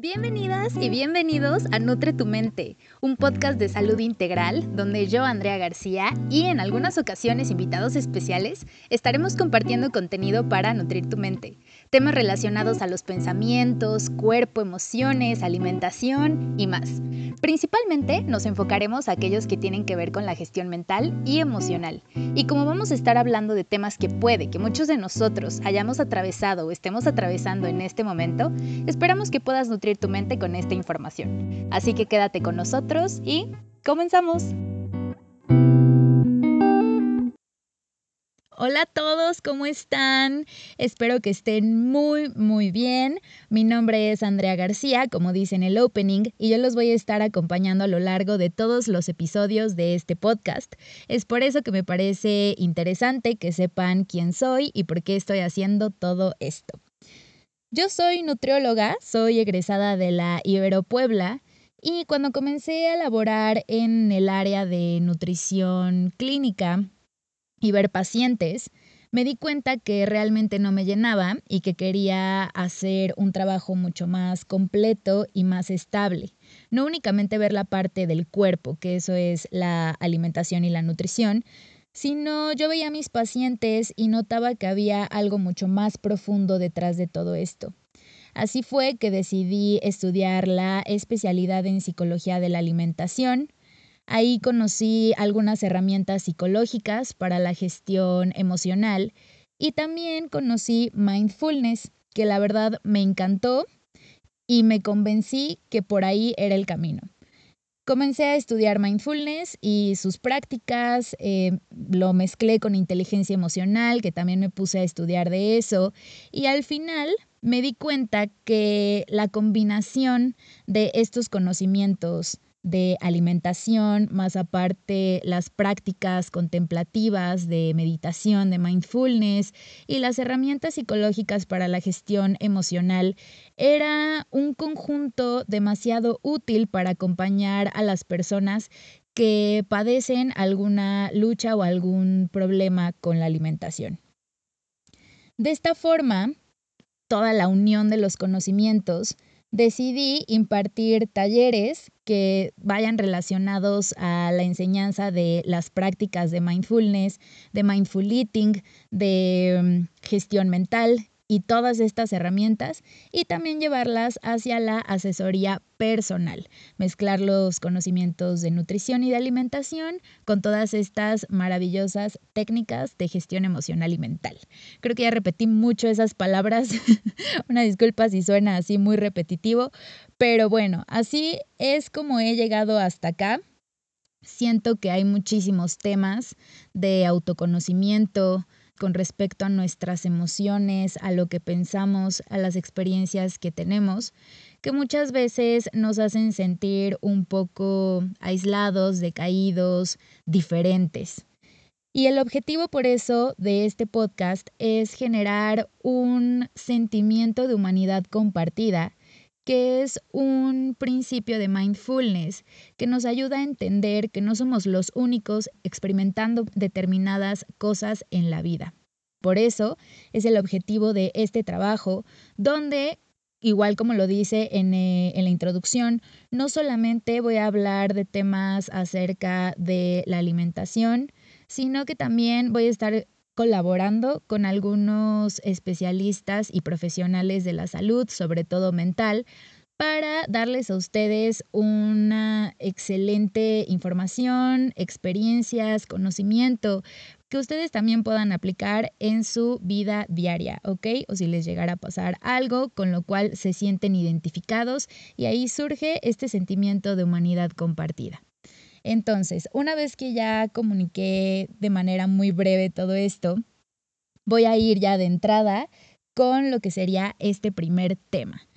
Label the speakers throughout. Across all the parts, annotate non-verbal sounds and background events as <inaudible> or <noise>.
Speaker 1: Bienvenidas y bienvenidos a Nutre tu Mente, un podcast de salud integral donde yo, Andrea García, y en algunas ocasiones invitados especiales, estaremos compartiendo contenido para nutrir tu mente temas relacionados a los pensamientos, cuerpo, emociones, alimentación y más. Principalmente nos enfocaremos a aquellos que tienen que ver con la gestión mental y emocional. Y como vamos a estar hablando de temas que puede que muchos de nosotros hayamos atravesado o estemos atravesando en este momento, esperamos que puedas nutrir tu mente con esta información. Así que quédate con nosotros y comenzamos. Hola a todos, ¿cómo están? Espero que estén muy, muy bien. Mi nombre es Andrea García, como dice en el opening, y yo los voy a estar acompañando a lo largo de todos los episodios de este podcast. Es por eso que me parece interesante que sepan quién soy y por qué estoy haciendo todo esto. Yo soy nutrióloga, soy egresada de la Ibero Puebla y cuando comencé a laborar en el área de nutrición clínica, y ver pacientes, me di cuenta que realmente no me llenaba y que quería hacer un trabajo mucho más completo y más estable. No únicamente ver la parte del cuerpo, que eso es la alimentación y la nutrición, sino yo veía a mis pacientes y notaba que había algo mucho más profundo detrás de todo esto. Así fue que decidí estudiar la especialidad en psicología de la alimentación, Ahí conocí algunas herramientas psicológicas para la gestión emocional y también conocí mindfulness, que la verdad me encantó y me convencí que por ahí era el camino. Comencé a estudiar mindfulness y sus prácticas, eh, lo mezclé con inteligencia emocional, que también me puse a estudiar de eso, y al final me di cuenta que la combinación de estos conocimientos de alimentación, más aparte las prácticas contemplativas de meditación, de mindfulness y las herramientas psicológicas para la gestión emocional, era un conjunto demasiado útil para acompañar a las personas que padecen alguna lucha o algún problema con la alimentación. De esta forma, toda la unión de los conocimientos decidí impartir talleres que vayan relacionados a la enseñanza de las prácticas de mindfulness, de mindful eating, de mm, gestión mental y todas estas herramientas y también llevarlas hacia la asesoría personal, mezclar los conocimientos de nutrición y de alimentación con todas estas maravillosas técnicas de gestión emocional y mental. Creo que ya repetí mucho esas palabras, <laughs> una disculpa si suena así muy repetitivo, pero bueno, así es como he llegado hasta acá. Siento que hay muchísimos temas de autoconocimiento, con respecto a nuestras emociones, a lo que pensamos, a las experiencias que tenemos, que muchas veces nos hacen sentir un poco aislados, decaídos, diferentes. Y el objetivo por eso de este podcast es generar un sentimiento de humanidad compartida que es un principio de mindfulness que nos ayuda a entender que no somos los únicos experimentando determinadas cosas en la vida. Por eso es el objetivo de este trabajo, donde, igual como lo dice en, eh, en la introducción, no solamente voy a hablar de temas acerca de la alimentación, sino que también voy a estar colaborando con algunos especialistas y profesionales de la salud, sobre todo mental, para darles a ustedes una excelente información, experiencias, conocimiento que ustedes también puedan aplicar en su vida diaria, ¿ok? O si les llegara a pasar algo con lo cual se sienten identificados y ahí surge este sentimiento de humanidad compartida. Entonces, una vez que ya comuniqué de manera muy breve todo esto, voy a ir ya de entrada con lo que sería este primer tema.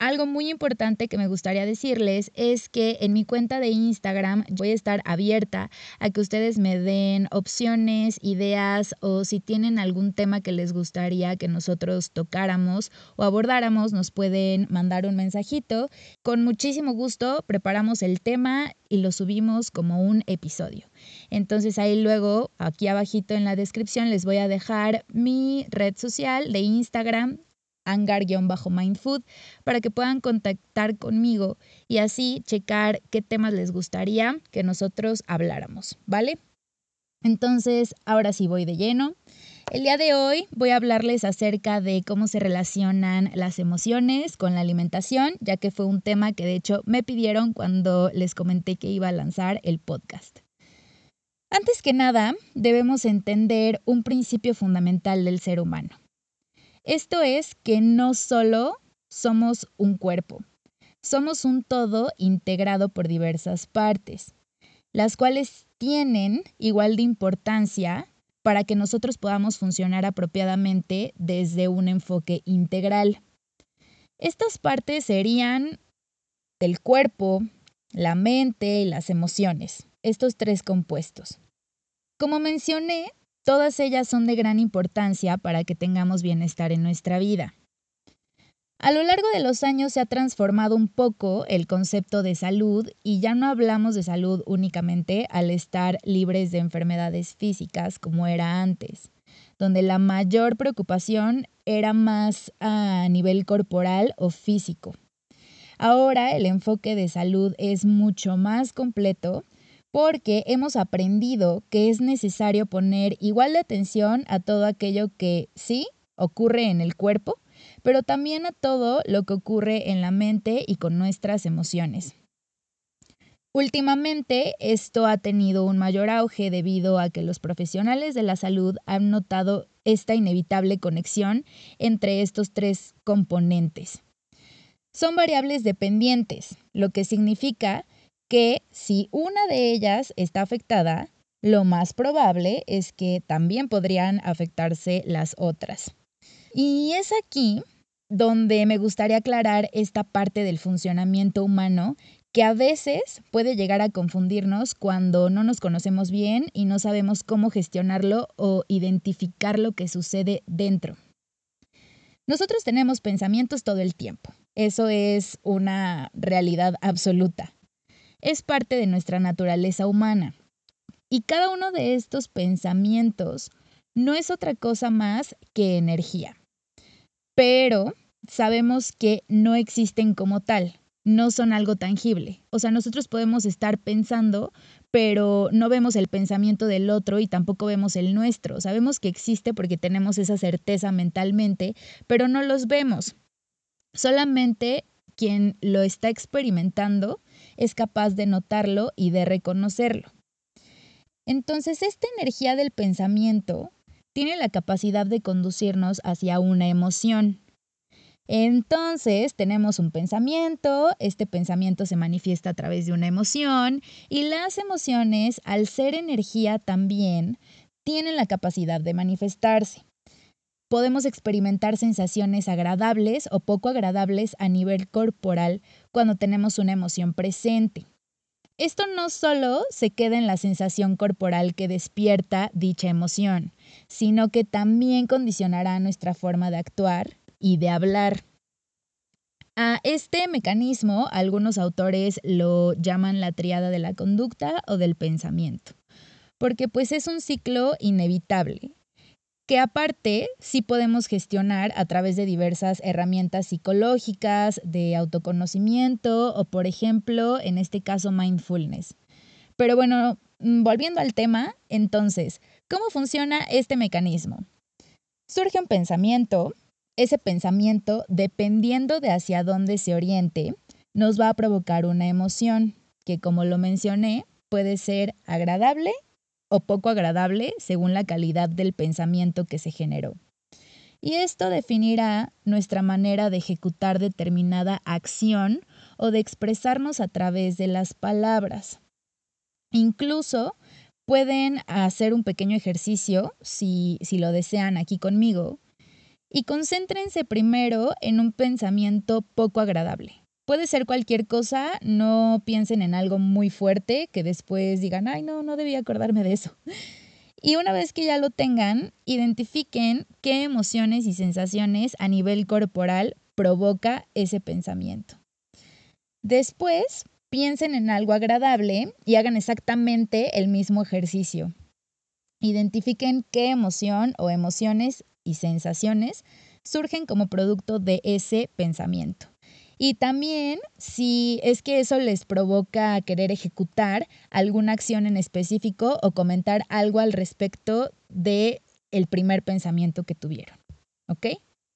Speaker 1: Algo muy importante que me gustaría decirles es que en mi cuenta de Instagram voy a estar abierta a que ustedes me den opciones, ideas o si tienen algún tema que les gustaría que nosotros tocáramos o abordáramos, nos pueden mandar un mensajito. Con muchísimo gusto preparamos el tema y lo subimos como un episodio. Entonces ahí luego, aquí abajito en la descripción, les voy a dejar mi red social de Instagram angar-mindfood para que puedan contactar conmigo y así checar qué temas les gustaría que nosotros habláramos, ¿vale? Entonces, ahora sí voy de lleno. El día de hoy voy a hablarles acerca de cómo se relacionan las emociones con la alimentación, ya que fue un tema que de hecho me pidieron cuando les comenté que iba a lanzar el podcast. Antes que nada, debemos entender un principio fundamental del ser humano. Esto es que no solo somos un cuerpo, somos un todo integrado por diversas partes, las cuales tienen igual de importancia para que nosotros podamos funcionar apropiadamente desde un enfoque integral. Estas partes serían el cuerpo, la mente y las emociones estos tres compuestos. Como mencioné, todas ellas son de gran importancia para que tengamos bienestar en nuestra vida. A lo largo de los años se ha transformado un poco el concepto de salud y ya no hablamos de salud únicamente al estar libres de enfermedades físicas como era antes, donde la mayor preocupación era más a nivel corporal o físico. Ahora el enfoque de salud es mucho más completo porque hemos aprendido que es necesario poner igual de atención a todo aquello que sí ocurre en el cuerpo, pero también a todo lo que ocurre en la mente y con nuestras emociones. Últimamente esto ha tenido un mayor auge debido a que los profesionales de la salud han notado esta inevitable conexión entre estos tres componentes. Son variables dependientes, lo que significa que si una de ellas está afectada, lo más probable es que también podrían afectarse las otras. Y es aquí donde me gustaría aclarar esta parte del funcionamiento humano que a veces puede llegar a confundirnos cuando no nos conocemos bien y no sabemos cómo gestionarlo o identificar lo que sucede dentro. Nosotros tenemos pensamientos todo el tiempo. Eso es una realidad absoluta es parte de nuestra naturaleza humana. Y cada uno de estos pensamientos no es otra cosa más que energía. Pero sabemos que no existen como tal, no son algo tangible. O sea, nosotros podemos estar pensando, pero no vemos el pensamiento del otro y tampoco vemos el nuestro. Sabemos que existe porque tenemos esa certeza mentalmente, pero no los vemos. Solamente quien lo está experimentando es capaz de notarlo y de reconocerlo. Entonces, esta energía del pensamiento tiene la capacidad de conducirnos hacia una emoción. Entonces, tenemos un pensamiento, este pensamiento se manifiesta a través de una emoción y las emociones, al ser energía también, tienen la capacidad de manifestarse podemos experimentar sensaciones agradables o poco agradables a nivel corporal cuando tenemos una emoción presente. Esto no solo se queda en la sensación corporal que despierta dicha emoción, sino que también condicionará nuestra forma de actuar y de hablar. A este mecanismo algunos autores lo llaman la triada de la conducta o del pensamiento, porque pues es un ciclo inevitable que aparte sí podemos gestionar a través de diversas herramientas psicológicas, de autoconocimiento o, por ejemplo, en este caso, mindfulness. Pero bueno, mm, volviendo al tema, entonces, ¿cómo funciona este mecanismo? Surge un pensamiento, ese pensamiento, dependiendo de hacia dónde se oriente, nos va a provocar una emoción que, como lo mencioné, puede ser agradable o poco agradable según la calidad del pensamiento que se generó. Y esto definirá nuestra manera de ejecutar determinada acción o de expresarnos a través de las palabras. Incluso pueden hacer un pequeño ejercicio, si, si lo desean aquí conmigo, y concéntrense primero en un pensamiento poco agradable. Puede ser cualquier cosa, no piensen en algo muy fuerte que después digan, ay, no, no debía acordarme de eso. Y una vez que ya lo tengan, identifiquen qué emociones y sensaciones a nivel corporal provoca ese pensamiento. Después, piensen en algo agradable y hagan exactamente el mismo ejercicio. Identifiquen qué emoción o emociones y sensaciones surgen como producto de ese pensamiento. Y también si es que eso les provoca querer ejecutar alguna acción en específico o comentar algo al respecto de el primer pensamiento que tuvieron. ¿Ok?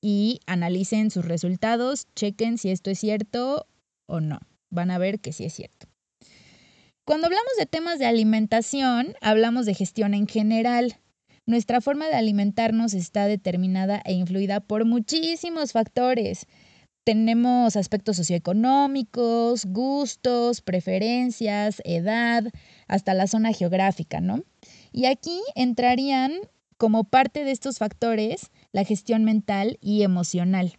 Speaker 1: Y analicen sus resultados, chequen si esto es cierto o no. Van a ver que sí es cierto. Cuando hablamos de temas de alimentación, hablamos de gestión en general. Nuestra forma de alimentarnos está determinada e influida por muchísimos factores tenemos aspectos socioeconómicos, gustos, preferencias, edad, hasta la zona geográfica, ¿no? Y aquí entrarían como parte de estos factores la gestión mental y emocional.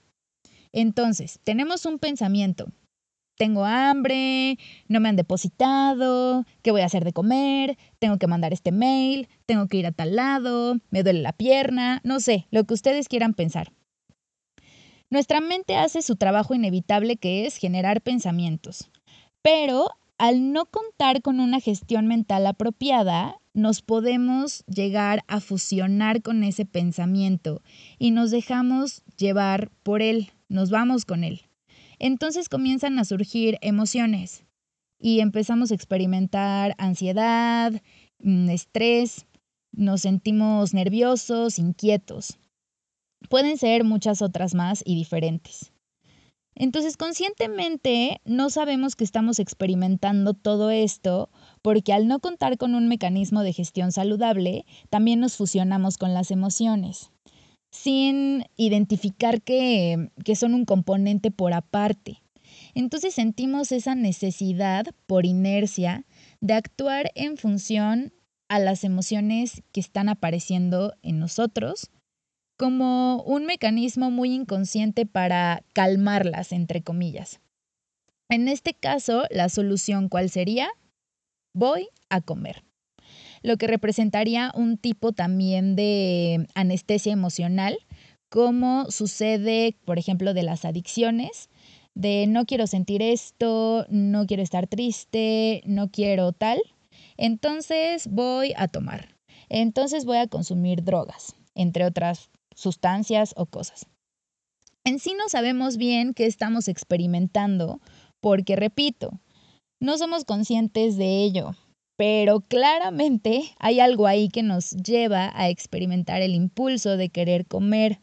Speaker 1: Entonces, tenemos un pensamiento. Tengo hambre, no me han depositado, ¿qué voy a hacer de comer? Tengo que mandar este mail, tengo que ir a tal lado, me duele la pierna, no sé, lo que ustedes quieran pensar. Nuestra mente hace su trabajo inevitable que es generar pensamientos, pero al no contar con una gestión mental apropiada, nos podemos llegar a fusionar con ese pensamiento y nos dejamos llevar por él, nos vamos con él. Entonces comienzan a surgir emociones y empezamos a experimentar ansiedad, mm, estrés, nos sentimos nerviosos, inquietos. Pueden ser muchas otras más y diferentes. Entonces, conscientemente no sabemos que estamos experimentando todo esto porque al no contar con un mecanismo de gestión saludable, también nos fusionamos con las emociones, sin identificar que, que son un componente por aparte. Entonces sentimos esa necesidad, por inercia, de actuar en función a las emociones que están apareciendo en nosotros como un mecanismo muy inconsciente para calmarlas, entre comillas. En este caso, la solución cuál sería? Voy a comer. Lo que representaría un tipo también de anestesia emocional, como sucede, por ejemplo, de las adicciones, de no quiero sentir esto, no quiero estar triste, no quiero tal. Entonces voy a tomar. Entonces voy a consumir drogas, entre otras sustancias o cosas. En sí no sabemos bien qué estamos experimentando porque, repito, no somos conscientes de ello, pero claramente hay algo ahí que nos lleva a experimentar el impulso de querer comer.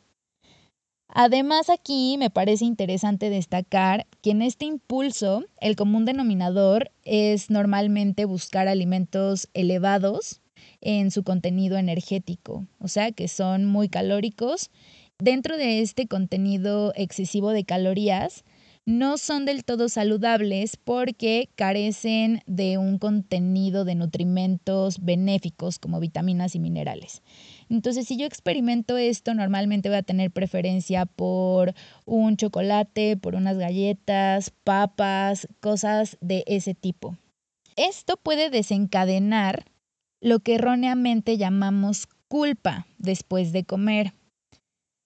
Speaker 1: Además aquí me parece interesante destacar que en este impulso el común denominador es normalmente buscar alimentos elevados en su contenido energético, o sea que son muy calóricos. Dentro de este contenido excesivo de calorías, no son del todo saludables porque carecen de un contenido de nutrimentos benéficos como vitaminas y minerales. Entonces, si yo experimento esto, normalmente voy a tener preferencia por un chocolate, por unas galletas, papas, cosas de ese tipo. Esto puede desencadenar lo que erróneamente llamamos culpa después de comer.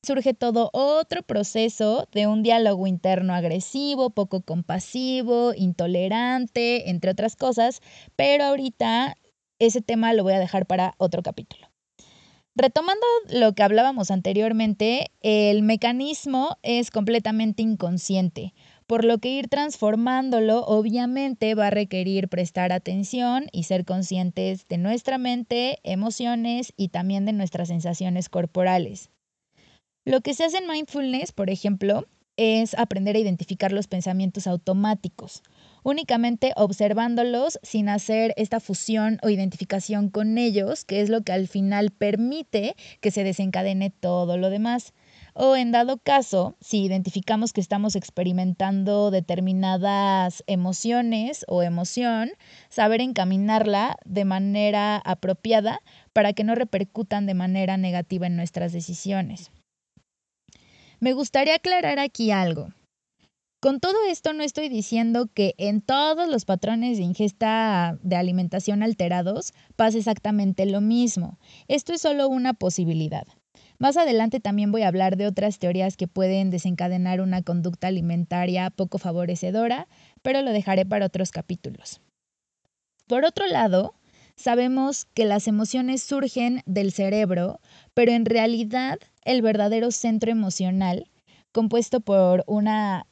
Speaker 1: Surge todo otro proceso de un diálogo interno agresivo, poco compasivo, intolerante, entre otras cosas, pero ahorita ese tema lo voy a dejar para otro capítulo. Retomando lo que hablábamos anteriormente, el mecanismo es completamente inconsciente por lo que ir transformándolo obviamente va a requerir prestar atención y ser conscientes de nuestra mente, emociones y también de nuestras sensaciones corporales. Lo que se hace en mindfulness, por ejemplo, es aprender a identificar los pensamientos automáticos, únicamente observándolos sin hacer esta fusión o identificación con ellos, que es lo que al final permite que se desencadene todo lo demás. O en dado caso, si identificamos que estamos experimentando determinadas emociones o emoción, saber encaminarla de manera apropiada para que no repercutan de manera negativa en nuestras decisiones. Me gustaría aclarar aquí algo. Con todo esto no estoy diciendo que en todos los patrones de ingesta de alimentación alterados pase exactamente lo mismo. Esto es solo una posibilidad. Más adelante también voy a hablar de otras teorías que pueden desencadenar una conducta alimentaria poco favorecedora, pero lo dejaré para otros capítulos. Por otro lado, sabemos que las emociones surgen del cerebro, pero en realidad el verdadero centro emocional, compuesto por una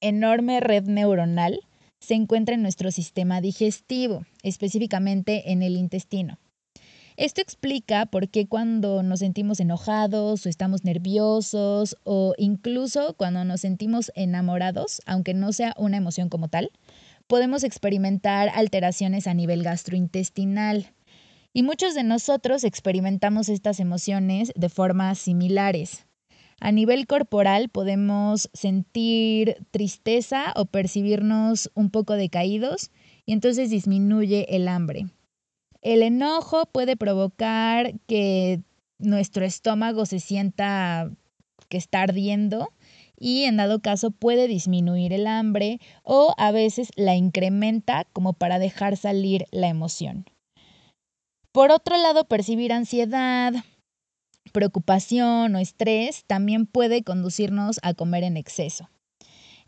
Speaker 1: enorme red neuronal, se encuentra en nuestro sistema digestivo, específicamente en el intestino. Esto explica por qué cuando nos sentimos enojados o estamos nerviosos o incluso cuando nos sentimos enamorados, aunque no sea una emoción como tal, podemos experimentar alteraciones a nivel gastrointestinal. Y muchos de nosotros experimentamos estas emociones de formas similares. A nivel corporal podemos sentir tristeza o percibirnos un poco decaídos y entonces disminuye el hambre. El enojo puede provocar que nuestro estómago se sienta que está ardiendo y en dado caso puede disminuir el hambre o a veces la incrementa como para dejar salir la emoción. Por otro lado, percibir ansiedad, preocupación o estrés también puede conducirnos a comer en exceso.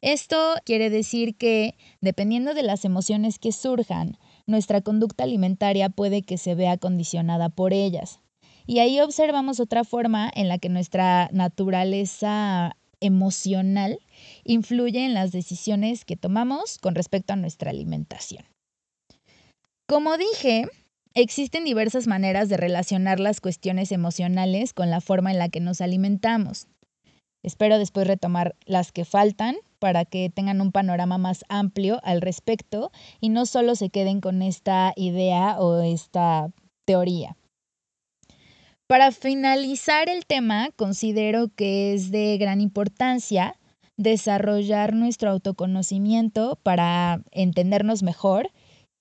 Speaker 1: Esto quiere decir que, dependiendo de las emociones que surjan, nuestra conducta alimentaria puede que se vea condicionada por ellas. Y ahí observamos otra forma en la que nuestra naturaleza emocional influye en las decisiones que tomamos con respecto a nuestra alimentación. Como dije, existen diversas maneras de relacionar las cuestiones emocionales con la forma en la que nos alimentamos. Espero después retomar las que faltan para que tengan un panorama más amplio al respecto y no solo se queden con esta idea o esta teoría. Para finalizar el tema, considero que es de gran importancia desarrollar nuestro autoconocimiento para entendernos mejor,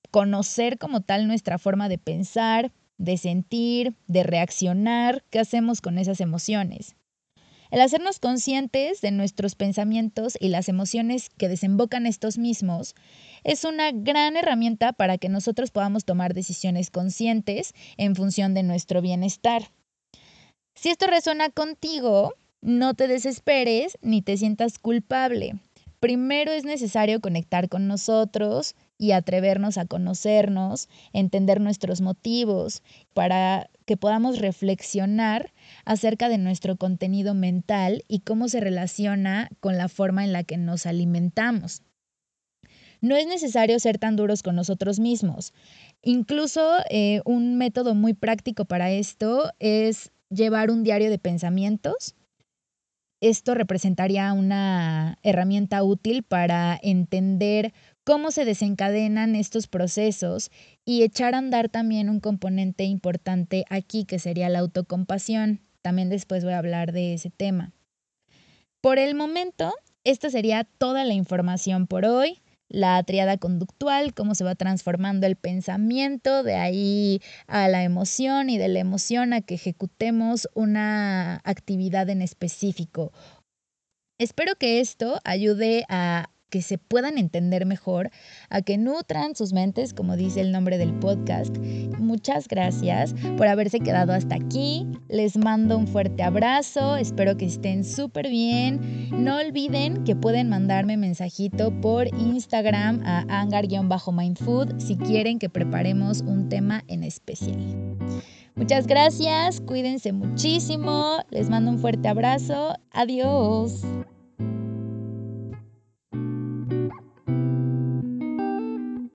Speaker 1: conocer como tal nuestra forma de pensar, de sentir, de reaccionar, qué hacemos con esas emociones. El hacernos conscientes de nuestros pensamientos y las emociones que desembocan estos mismos es una gran herramienta para que nosotros podamos tomar decisiones conscientes en función de nuestro bienestar. Si esto resuena contigo, no te desesperes ni te sientas culpable. Primero es necesario conectar con nosotros y atrevernos a conocernos, entender nuestros motivos, para que podamos reflexionar acerca de nuestro contenido mental y cómo se relaciona con la forma en la que nos alimentamos. No es necesario ser tan duros con nosotros mismos. Incluso eh, un método muy práctico para esto es llevar un diario de pensamientos. Esto representaría una herramienta útil para entender cómo se desencadenan estos procesos y echar a andar también un componente importante aquí que sería la autocompasión. También después voy a hablar de ese tema. Por el momento, esta sería toda la información por hoy. La triada conductual, cómo se va transformando el pensamiento, de ahí a la emoción y de la emoción a que ejecutemos una actividad en específico. Espero que esto ayude a que se puedan entender mejor, a que nutran sus mentes, como dice el nombre del podcast. Muchas gracias por haberse quedado hasta aquí. Les mando un fuerte abrazo, espero que estén súper bien. No olviden que pueden mandarme mensajito por Instagram a angar-mindfood si quieren que preparemos un tema en especial. Muchas gracias, cuídense muchísimo, les mando un fuerte abrazo, adiós.